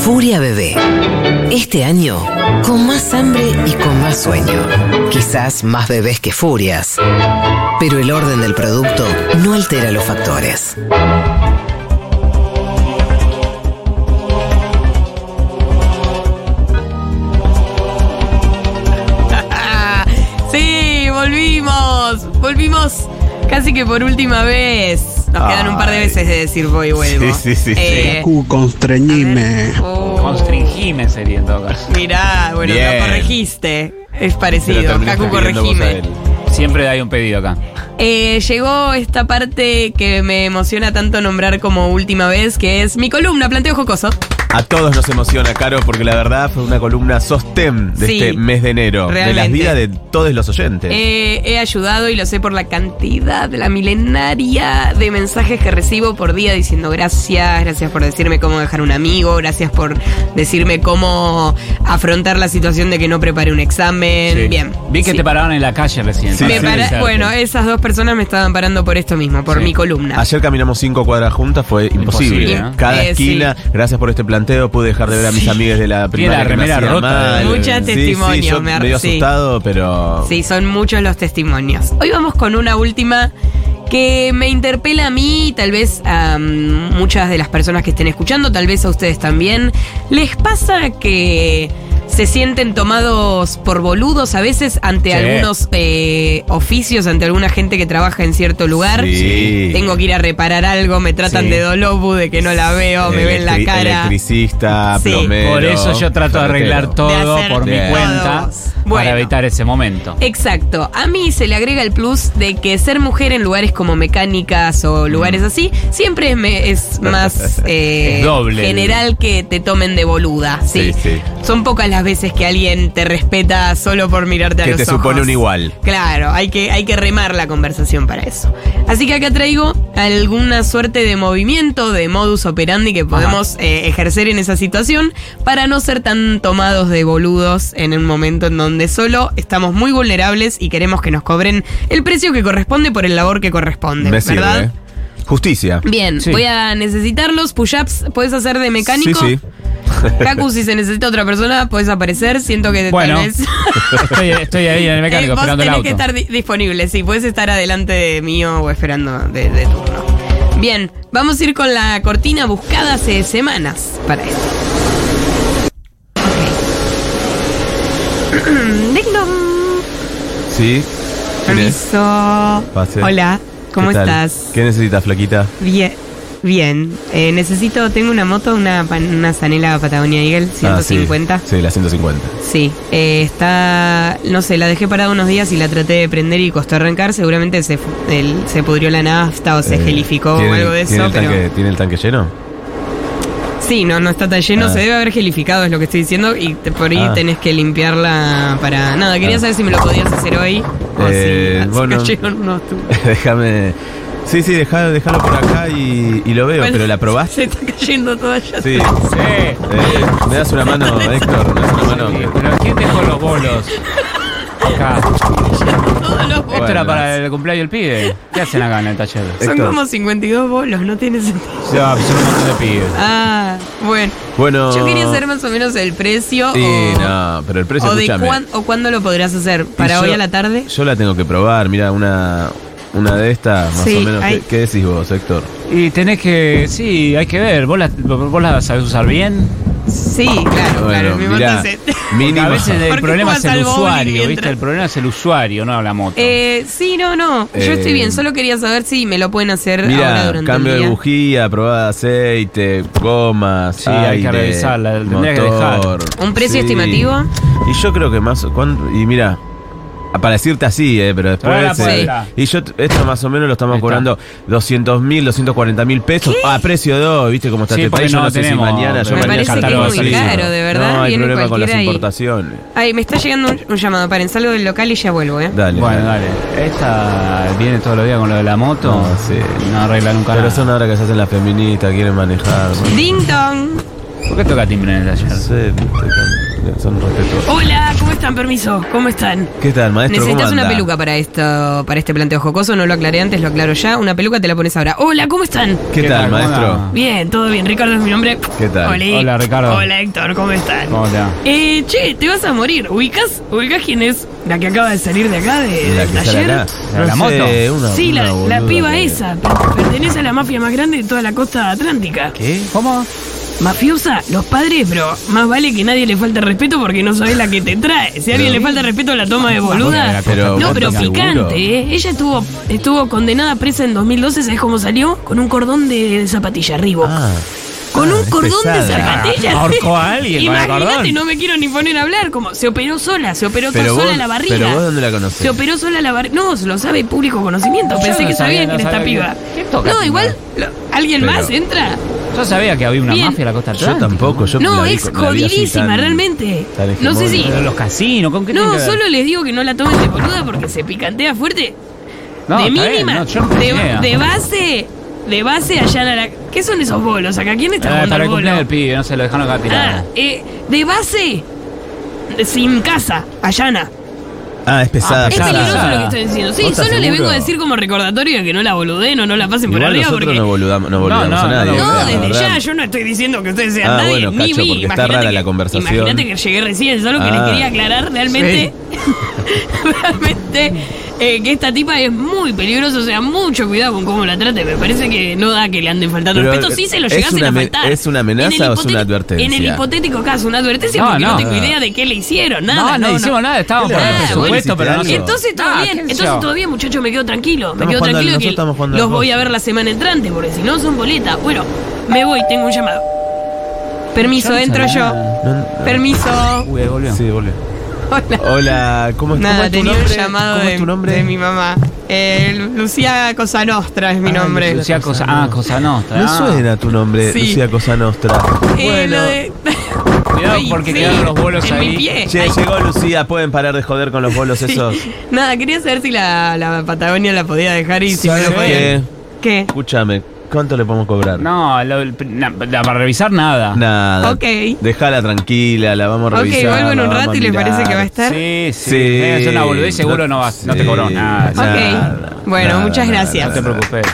Furia Bebé. Este año, con más hambre y con más sueño. Quizás más bebés que furias. Pero el orden del producto no altera los factores. Sí, volvimos. Volvimos casi que por última vez. Nos quedan un par de veces de decir voy y vuelvo. Sí, sí, sí, sí. Eh, Cu, constreñime. oh, Constringime sería en todo caso. mirá, bueno, Bien. lo corregiste. Es parecido. a corregime. Siempre hay un pedido acá. Eh, llegó esta parte que me emociona tanto nombrar como última vez, que es mi columna, planteo jocoso. A todos nos emociona, Caro, porque la verdad fue una columna sostén de Sí, este mes de enero. De las vidas de todos los oyentes. Eh, he ayudado y lo sé por la cantidad, la milenaria de mensajes que recibo por día diciendo gracias, gracias por decirme cómo dejar un amigo, gracias por decirme cómo afrontar la situación de que no preparé un examen. Sí. Bien. Vi que Sí. te pararon en la calle recién. Me para- bueno, esas dos personas me estaban parando por esto mismo, por Sí. mi columna. Ayer caminamos cinco cuadras juntas, fue imposible. Imposible, ¿no? Cada Eh, esquina, gracias por este planteo, pude dejar de ver a mis amigas de la primaria la remera rota. mal. Mucha Sí, sí, testimonio, yo me medio sí. asustado, pero... Sí, son muchos los testimonios. Hoy vamos con una última que me interpela a mí, tal vez a mm, muchas de las personas que estén escuchando, tal vez a ustedes también. ¿Les pasa que se sienten tomados por boludos a veces ante Sí. algunos eh, oficios, ante alguna gente que trabaja en cierto lugar? Sí. Tengo que ir a reparar algo, me tratan Sí. de dolobu, de que no la veo, me ven la cara. Electricista, Sí. plomero. Por eso yo trato de arreglar. De todo por mi cuenta. Bueno. para evitar ese momento. Exacto. A mí se le agrega el plus de que ser mujer en lugares como mecánicas o lugares así siempre es, me- es más eh, Es doble. general que te tomen de boluda. Sí. Sí, sí. Son pocas las veces que alguien te respeta solo por mirarte a Que los te ojos. supone un igual. Claro, hay que, hay que remar la conversación para eso. Así que acá traigo alguna suerte de movimiento, de modus operandi que podemos eh, ejercer en esa situación para no ser tan tomados de boludos en un momento en donde solo estamos muy vulnerables y queremos que nos cobren el precio que corresponde por el labor que corresponde, Me sirve, ¿verdad? ¿eh? Justicia. Bien, Sí. voy a necesitarlos. Push-ups, ¿puedes hacer de mecánico? Sí, sí. Kaku, si se necesita otra persona, puedes aparecer. Siento que Bueno, tal vez. estoy, estoy ahí en el mecánico Eh, vos esperando el auto. que estar di- disponible, sí, puedes estar adelante de mío o esperando de, de turno. Bien, vamos a ir con la cortina buscada hace semanas para esto. Ok. Ding dong. Sí. Permiso. Pase. Hola, ¿cómo estás? ¿Qué necesitas, flaquita? Bien. Bien, Eh, necesito, tengo una moto, una, una Zanela Patagonia Eagle Ah, sí. 150. Sí, la 150. Sí, eh, está, no sé, la dejé parada unos días y la traté de prender y costó arrancar. Seguramente se, el- se pudrió la nafta o se Eh, gelificó o ¿tiene- algo de ¿tiene eso, el, pero tanque, ¿Tiene el tanque lleno? sí, no, no está tan lleno, Ah. se debe haber gelificado, es lo que estoy diciendo, y te- por ahí Ah. tenés que limpiarla para nada. Quería Ah. saber si me lo podías hacer hoy o Eh, si, si bueno. cayeron unos tubos. Déjame. Sí, sí, dejá- déjalo por acá y, y lo veo, Bueno, pero ¿la probaste? Se está cayendo todo allá. Sí. Sí. Eh, ¿Me das una mano, Héctor? ¿Me das una mano? Sí, Pero ¿quién dejó los bolos? Acá. Todos los bolos. Esto era para el cumpleaños del pibe. ¿Qué hacen acá en el taller? Son Héctor. como 52 bolos, no tiene sentido. Ya, son un montón de pibes. Ah, bueno. Bueno. Yo quería saber más o menos el precio Sí, o, no, pero el precio, o de cuán- o cuándo lo podrás hacer. Y ¿Para yo- hoy a la tarde? Yo la tengo que probar, mira, una, una de estas, más Sí, o menos. hay- ¿Qué, qué decís vos, Héctor? Y tenés que. Sí, hay que ver. ¿Vos la, vos la sabés usar bien? Sí, claro, claro. Mi moto mirá, mínimo. a veces el ¿Por qué problema es el usuario, mientras- ¿viste? El problema es el usuario, no la moto. Eh, sí, no, no. Yo Eh, estoy bien. Solo quería saber si me lo pueden hacer ahora Mira, durante cambio el de bujía, probada de aceite, gomas, Sí, hay que revisarla, tendría que motor. ¿Un precio Sí. estimativo? Y yo creo que más, ¿cuánto? y mira, para decirte así, eh, pero después... eh, y yo, esto más o menos lo estamos cobrando 200 mil, 240 mil pesos a precio de hoy, ¿viste cómo está Sí, este? Yo no no sé si mañana yo Me mañana parece que es muy caro, de verdad, No, hay viene problema con las cualquiera y- importaciones. Ay, me está llegando un, un llamado. Paren, salgo del local y ya vuelvo, ¿eh? Dale. Bueno, dale. Esta viene todos los días con lo de la moto. No, sí. No arregla nunca Pero nada. son ahora que se hacen las feministas, quieren manejar. Ding dong. ¿Por qué toca timbre en el No taller? sé, viste, con- son respetuosos. Hola, ¿cómo están? Permiso, ¿cómo están? ¿Qué tal, maestro? Necesitas ¿Cómo una anda? peluca para esto, para este planteo jocoso, no lo aclaré antes, lo aclaro ya. Una peluca te la pones ahora. Hola, ¿cómo están? ¿Qué, ¿Qué tal, maestro? Bien, todo bien. Ricardo es mi nombre. ¿Qué tal? Oli. Hola, Ricardo. Hola, Héctor, ¿cómo están? ¿Cómo te va? Eh, che, te vas a morir. ¿Ubicas? ¿Ubicas quién es la que acaba de salir de acá, de, La del taller? acá. ¿La moto? sé, una- sí, la, una la piba que- esa. per- Pertenece a la mafia más grande de toda la costa atlántica. ¿Qué? ¿Cómo? Mafiosa, los padres, pero más vale que nadie le falte respeto porque no sabes la que te trae. Si a alguien le falta respeto, la toma de boluda. Pero no, pero picante. ¿eh? Ella estuvo, estuvo condenada presa en 2012, ¿sabes cómo salió? Con un cordón de, zapatilla, Reebok. Ah. Con Ah, un es cordón de pesada. zapatillas. Ahorcó a alguien Imagínate, no me quiero ni poner a hablar. Como se operó sola, se operó Pero sola vos- la barriga. pero vos ¿dónde la conocés? Se operó sola la barriga. No, lo sabe público conocimiento. Pensé no que sabía, sabían no quién esta sabía piba. que- ¿Qué toca No, igual, lo- ¿alguien Pero- más entra? Yo sabía que había una Bien. mafia en la costa Yo atlántica. tampoco, yo No, la vi- es la vi así jodidísima, tan- realmente. tan No sé si. hegemónica. Pero los casinos, ¿con qué tiene No, que ver? solo les digo que no la tomen de boluda porque se picantea fuerte. No, de está bien, mínima. no, yo no tenía de, idea. de base. De base allá la. ¿Qué son esos bolos acá? ¿Quién está Eh, jugando para al el cumpleaños del pibe, no se lo dejaron acá Ah, tirado. eh, de base. sin casa, allana. Ah, es pesada. Ah, Es Pesada. peligroso lo que estoy diciendo. Sí, ¿Vos estás solo le vengo seguro? a decir como recordatorio de que no la boluden o no la pasen por arriba nosotros porque. no boludamos, no boludamos no, a no, nadie. no, No, ¿verdad? desde ya, yo no estoy diciendo que ustedes sean Ah, nadie, bueno, ni Cacho, vi. porque está Imagínate rara que- la conversación. Imagínate que llegué recién, solo que Ah. le quería aclarar realmente, realmente eh, que esta tipa es muy peligrosa, o sea, mucho cuidado con cómo la trate. Me parece que no da que le anden faltando Pero, respeto. Sí se lo ¿es llegasen a faltar. es una amenaza o es una advertencia? En el hipotético caso, una advertencia No, porque no, no. tengo idea de qué le hicieron, nada. no, no, hicimos nada, estábamos ¿Qué por presupuesto, Bueno, pero no. Entonces todo Ah, bien, entonces todo bien, muchacho, me quedo tranquilo. Me quedo tranquilo que los voy a ver la semana entrante, porque si no son boletas. Bueno, me voy, tengo un llamado. Permiso, no entro yo. No, no. Permiso. Uy, volvió. Sí, volvió. Hola. Hola, ¿cómo, cómo Nada, es tu tenía nombre? un llamado ¿Cómo de, es tu nombre? de mi mamá. Eh, Lucía Cosa Nostra es mi Ah, nombre. Lucía Cosa, ah, Cosa Nostra. Me ah. suena tu nombre, Sí. Lucía Cosa Nostra. Eh, bueno. lo de- Cuidado Ay, porque sí, quedaron los bolos en ahí. Mi pie. Che, Ay, llegó Lucía, pueden parar de joder con los bolos sí. esos. Nada, quería saber si la, la Patagonia la podía dejar y si me lo ¿Sabes podían. qué? ¿Qué? Escúchame, ¿cuánto le podemos cobrar? No, lo- na- na- para revisar nada. Nada. Ok. Déjala tranquila, la vamos a Ok, revisar. vuelvo en la un vamos rato a y les mirar. parece que va a estar. Sí, sí. Sí. Es una boludez, seguro no, vas, no te cobró nada. Nada, Ok. Bueno, nada, muchas nada, gracias. No te preocupes.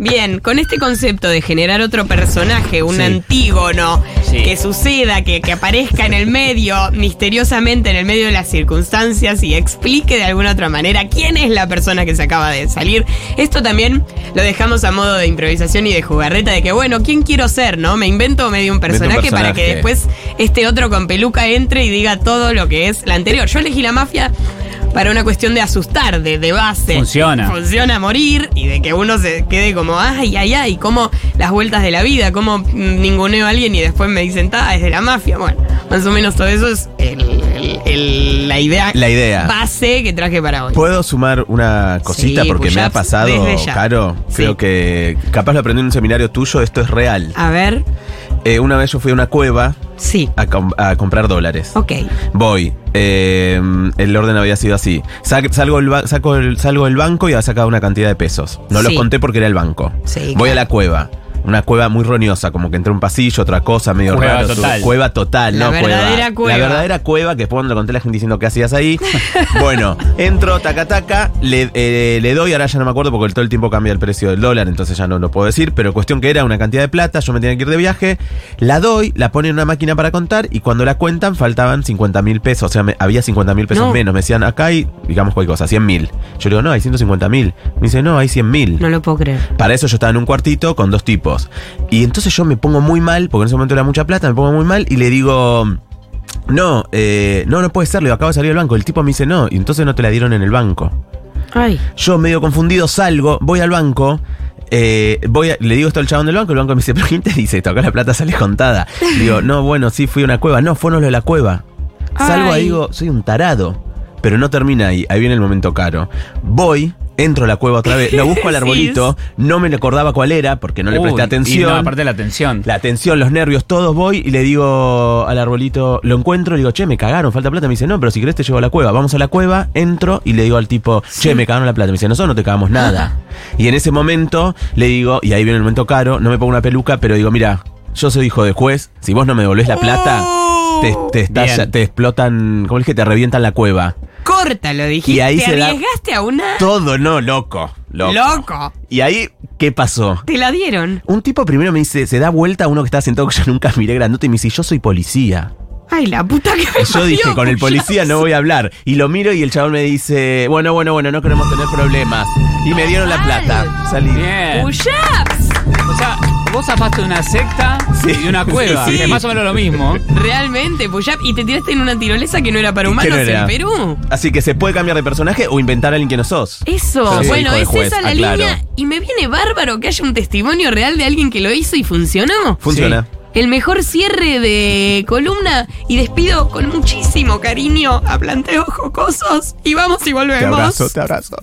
Bien, con este concepto de generar otro personaje, un Sí. antígono, Sí. que suceda, que, que aparezca en el medio, misteriosamente en el medio de las circunstancias y explique de alguna otra manera quién es la persona que se acaba de salir. Esto también lo dejamos a modo de improvisación y de jugarreta, de que bueno, ¿quién quiero ser? ¿No? Me invento medio un personaje, para que después este otro con peluca entre y diga todo lo que es la anterior. Yo elegí la mafia para una cuestión de asustar, de, de base. Funciona. Funciona a morir y de que uno se quede como, ay, ay, ay, como las vueltas de la vida, como ninguneo a alguien y después me dicen, ah, es de la mafia. Bueno, más o menos todo eso es el- el- el- la idea La idea. base que traje para hoy. ¿Puedo sumar una cosita? Sí, porque me ha pasado. Caro. Sí. Creo que capaz lo aprendí en un seminario tuyo, esto es real. A ver, Eh, una vez yo fui a una cueva sí, a, com- a comprar dólares. ok. Voy. eh, el orden había sido así. Sa- salgo, el saco el- salgo del banco y había sacado una cantidad de pesos. No los conté porque era el banco. Sí, Voy claro. a la cueva. Una cueva muy roñosa, como que entre un pasillo, otra cosa, medio Cueva raro. total. Cueva total, La no verdadera cueva. La verdadera cueva, que después cuando le conté a la gente diciendo qué hacías ahí. bueno, entro, taca, taca, le, eh, le doy, ahora ya no me acuerdo porque todo el tiempo cambia el precio del dólar, entonces ya no lo puedo decir, pero cuestión que era una cantidad de plata, yo me tenía que ir de viaje, la doy, la ponen en una máquina para contar y cuando la cuentan faltaban 50 mil pesos, o sea, me- había 50 mil pesos No. menos, me decían, acá hay, digamos cualquier cosa, 100 mil. Yo le digo, no, hay 150 mil. Me dice, no, hay 100 mil. No lo puedo creer. Para eso yo estaba en un cuartito con dos tipos. Y entonces yo me pongo muy mal, porque en ese momento era mucha plata, me pongo muy mal y le digo, no, eh, no, no puede ser, le digo, acabo de salir del banco. El tipo me dice, no, y entonces no te la dieron en el banco. Ay, Yo medio confundido salgo, voy al banco. eh, voy a- le digo esto al chabón del banco, el banco me dice, pero ¿quién te dice esto? Acá la plata sale contada. Digo, no, bueno, sí, fui a una cueva. No, fue no lo de la cueva. Salgo Ay. y digo, soy un tarado. Pero no termina ahí, ahí viene el momento caro. Voy, entro a la cueva otra vez, lo busco al arbolito, no me acordaba cuál era porque no le Uy, presté y atención. no, aparte de la atención. La atención, los nervios, todos voy y le digo al arbolito, lo encuentro, le digo, che, me cagaron, falta plata. Me dice, no, pero si querés te llevo a la cueva. Vamos a la cueva, entro y le digo al tipo, che, me cagaron la plata. Me dice, nosotros no te cagamos nada. y en ese momento le digo, y ahí viene el momento caro, no me pongo una peluca, pero digo, mira, yo soy hijo de juez, si vos no me devolvés la plata, Oh. te, te estalla- Bien. te explotan, ¿cómo es que te revientan la cueva? Corta, lo dijiste. Y ahí te se da- arriesgaste a una. Todo, no, loco, loco. Loco. Y ahí, ¿qué pasó? Te la dieron. Un tipo primero me dice, se da vuelta a uno que está sentado que yo nunca miré grandote y me dice, yo soy policía. Ay, la puta que me yo dije, con el policía no voy a hablar. Y lo miro y el chabón me dice, bueno, bueno, bueno, no queremos tener problemas. Y me dieron la plata. Salí. Bien. Puyaps. O sea, vos zafaste una secta Sí. y una cueva, Sí. que es más o menos lo mismo. Realmente, Puyaps. Y te tiraste en una tirolesa que no era para ¿Y qué humanos no era? en Perú. Así que se puede cambiar de personaje o inventar a alguien que no sos. Eso, bueno, hijo de es juez, esa la aclaro. línea. Y me viene bárbaro que haya un testimonio real de alguien que lo hizo y funcionó. Funciona. El mejor cierre de columna y despido con muchísimo cariño a planteos jocosos y vamos y volvemos. te abrazo.